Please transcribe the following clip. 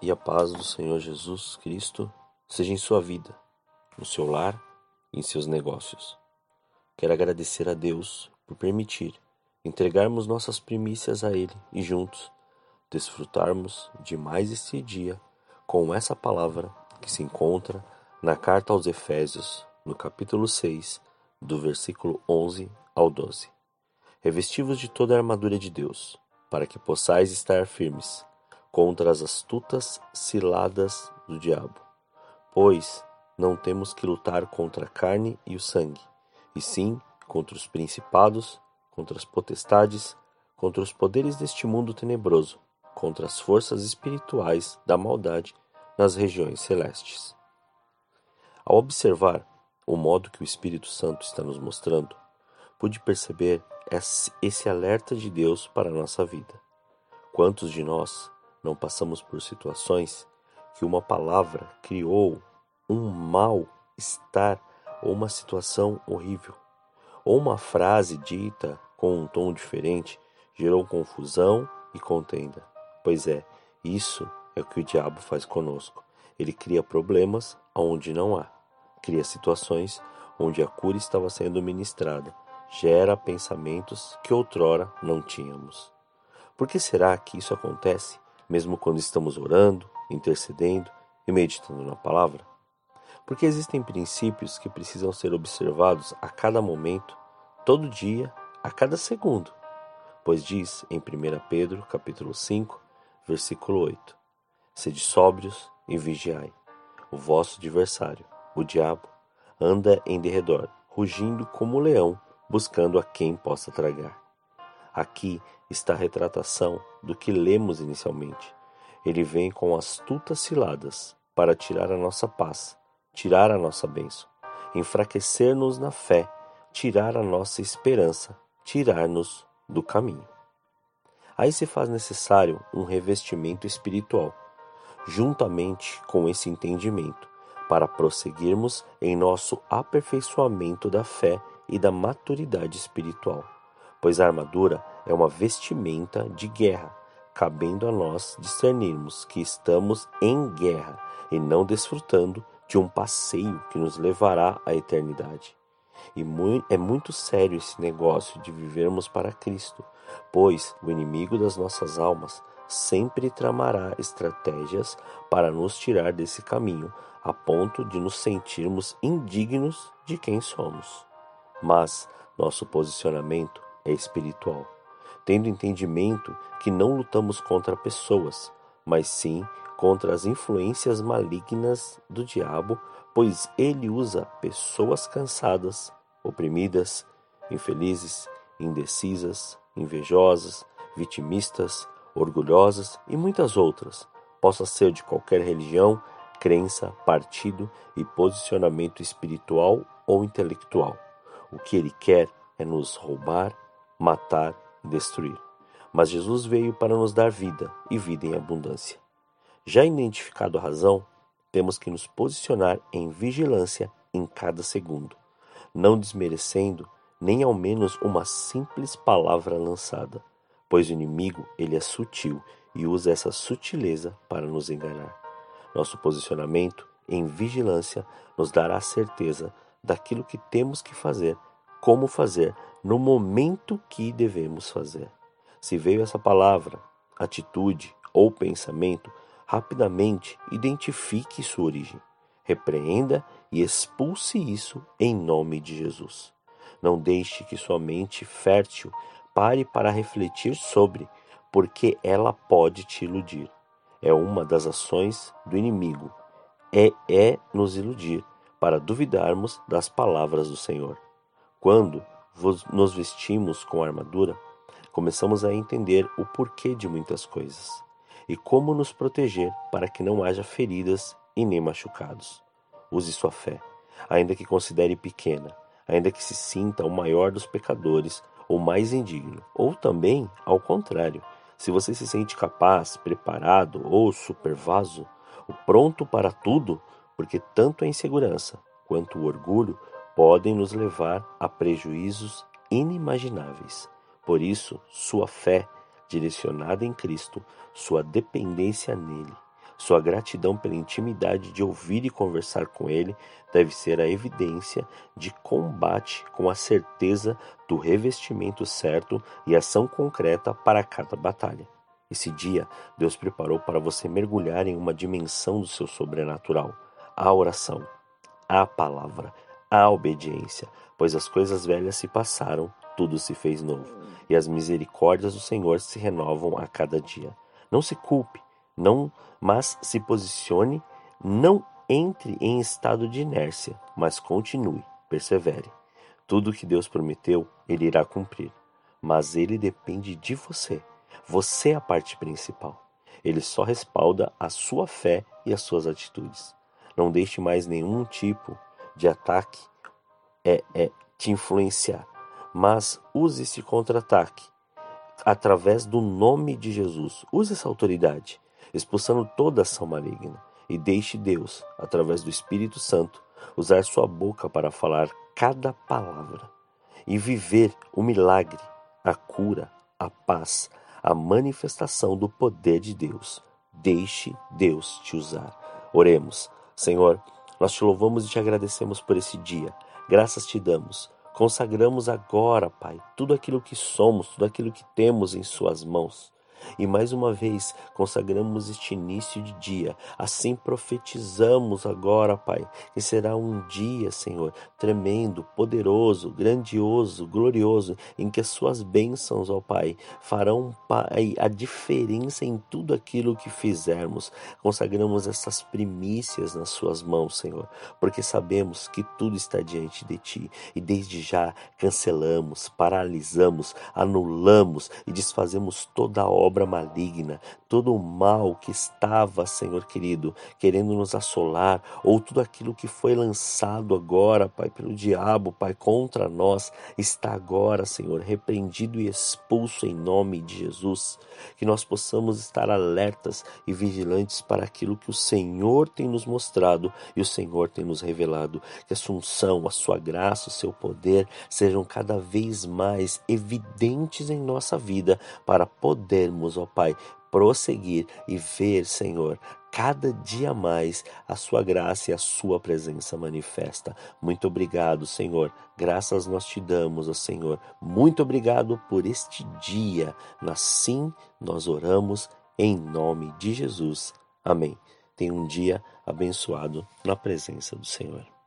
e a paz do Senhor Jesus Cristo seja em sua vida, no seu lar e em seus negócios. Quero agradecer a Deus por permitir entregarmos nossas primícias a Ele e juntos desfrutarmos de mais este dia com essa palavra que se encontra na carta aos Efésios, no capítulo 6, do versículo 11 ao 12. Revestivos de toda a armadura de Deus, para que possais estar firmes contra as astutas ciladas do diabo. Pois não temos que lutar contra a carne e o sangue, e sim contra os principados, contra as potestades, contra os poderes deste mundo tenebroso, contra as forças espirituais da maldade nas regiões celestes. Ao observar o modo que o Espírito Santo está nos mostrando, pude perceber esse alerta de Deus para a nossa vida. Quantos de nós não passamos por situações que uma palavra criou um mal-estar ou uma situação horrível, ou uma frase dita com um tom diferente gerou confusão e contenda. Pois é, isso é o que o diabo faz conosco. Ele cria problemas onde não há, cria situações onde a cura estava sendo ministrada, gera pensamentos que outrora não tínhamos. Por que será que isso acontece, mesmo quando estamos orando, intercedendo e meditando na palavra? Porque existem princípios que precisam ser observados a cada momento, todo dia, a cada segundo. Pois diz em 1 Pedro, capítulo 5, versículo 8: Sede sóbrios e vigiai. O vosso adversário, o diabo, anda em derredor, rugindo como um leão, buscando a quem possa tragar. Aqui está a retratação do que lemos inicialmente. Ele vem com astutas ciladas para tirar a nossa paz, tirar a nossa bênção, enfraquecer-nos na fé, tirar a nossa esperança, tirar-nos do caminho. Aí se faz necessário um revestimento espiritual, juntamente com esse entendimento, para prosseguirmos em nosso aperfeiçoamento da fé e da maturidade espiritual, pois a armadura é uma vestimenta de guerra, cabendo a nós discernirmos que estamos em guerra e não desfrutando de um passeio que nos levará à eternidade. E é muito sério esse negócio de vivermos para Cristo, pois o inimigo das nossas almas sempre tramará estratégias para nos tirar desse caminho, a ponto de nos sentirmos indignos de quem somos. Mas nosso posicionamento é espiritual, tendo entendimento que não lutamos contra pessoas, mas sim contra as influências malignas do diabo, pois ele usa pessoas cansadas, oprimidas, infelizes, indecisas, invejosas, vitimistas, orgulhosas e muitas outras, possa ser de qualquer religião, crença, partido e posicionamento espiritual ou intelectual. O que ele quer é nos roubar, matar destruir. Mas Jesus veio para nos dar vida e vida em abundância. Já identificado a razão, temos que nos posicionar em vigilância em cada segundo, não desmerecendo nem ao menos uma simples palavra lançada, pois o inimigo ele é sutil e usa essa sutileza para nos enganar. Nosso posicionamento em vigilância nos dará certeza daquilo que temos que fazer, como fazer, no momento que devemos fazer. Se veio essa palavra, atitude ou pensamento, rapidamente identifique sua origem, repreenda e expulse isso em nome de Jesus. Não deixe que sua mente fértil pare para refletir sobre, porque ela pode te iludir. É uma das ações do inimigo. É, é nos iludir para duvidarmos das palavras do Senhor. Quando nos vestimos com a armadura, começamos a entender o porquê de muitas coisas. e como nos proteger para que não haja feridas e nem machucados. Use sua fé, ainda que considere pequena, ainda que se sinta o maior dos pecadores ou mais indigno, ou também ao contrário. Se você se sente capaz, preparado ou supervaso, pronto para tudo, porque tanto a insegurança quanto o orgulho podem nos levar a prejuízos inimagináveis. Por isso, sua fé direcionada em Cristo, sua dependência nele, sua gratidão pela intimidade de ouvir e conversar com ele deve ser a evidência de combate com a certeza do revestimento certo e ação concreta para cada batalha. Esse dia, Deus preparou para você mergulhar em uma dimensão do seu sobrenatural, a oração, a palavra, a obediência, pois as coisas velhas se passaram, tudo se fez novo, e as misericórdias do Senhor se renovam a cada dia. Não se culpe, não, mas se posicione, não entre em estado de inércia, mas continue, persevere. Tudo o que Deus prometeu, ele irá cumprir, mas ele depende de você. Você é a parte principal. Ele só respalda a sua fé e as suas atitudes. Não deixe mais nenhum tipo de ataque é, é te influenciar, mas use esse contra-ataque através do nome de Jesus. Use essa autoridade, expulsando toda ação maligna e deixe Deus, através do Espírito Santo, usar sua boca para falar cada palavra e viver o milagre, a cura, a paz, a manifestação do poder de Deus. Deixe Deus te usar. Oremos. Senhor, nós te louvamos e te agradecemos por esse dia. Graças te damos. Consagramos agora, Pai, tudo aquilo que somos, tudo aquilo que temos em Suas mãos. E mais uma vez consagramos este início de dia. Assim profetizamos agora, Pai, que será um dia, Senhor, tremendo, poderoso, grandioso, glorioso, em que as suas bênçãos, ó Pai, farão, Pai, a diferença em tudo aquilo que fizermos. Consagramos essas primícias nas suas mãos, Senhor, porque sabemos que tudo está diante de ti e desde já cancelamos, paralisamos, anulamos e desfazemos toda a obra obra maligna, todo o mal que estava, Senhor querido, querendo nos assolar, ou tudo aquilo que foi lançado agora, Pai, pelo diabo, Pai, contra nós, está agora, Senhor, repreendido e expulso em nome de Jesus. Que nós possamos estar alertas e vigilantes para aquilo que o Senhor tem nos mostrado e o Senhor tem nos revelado. Que a assunção, a sua graça, o seu poder sejam cada vez mais evidentes em nossa vida para podermos possamos, ó Pai, prosseguir e ver, Senhor, cada dia mais a sua graça e a sua presença manifesta. Muito obrigado, Senhor. Graças nós te damos, ó Senhor. Muito obrigado por este dia. Assim nós oramos em nome de Jesus. Amém. Tenha um dia abençoado na presença do Senhor.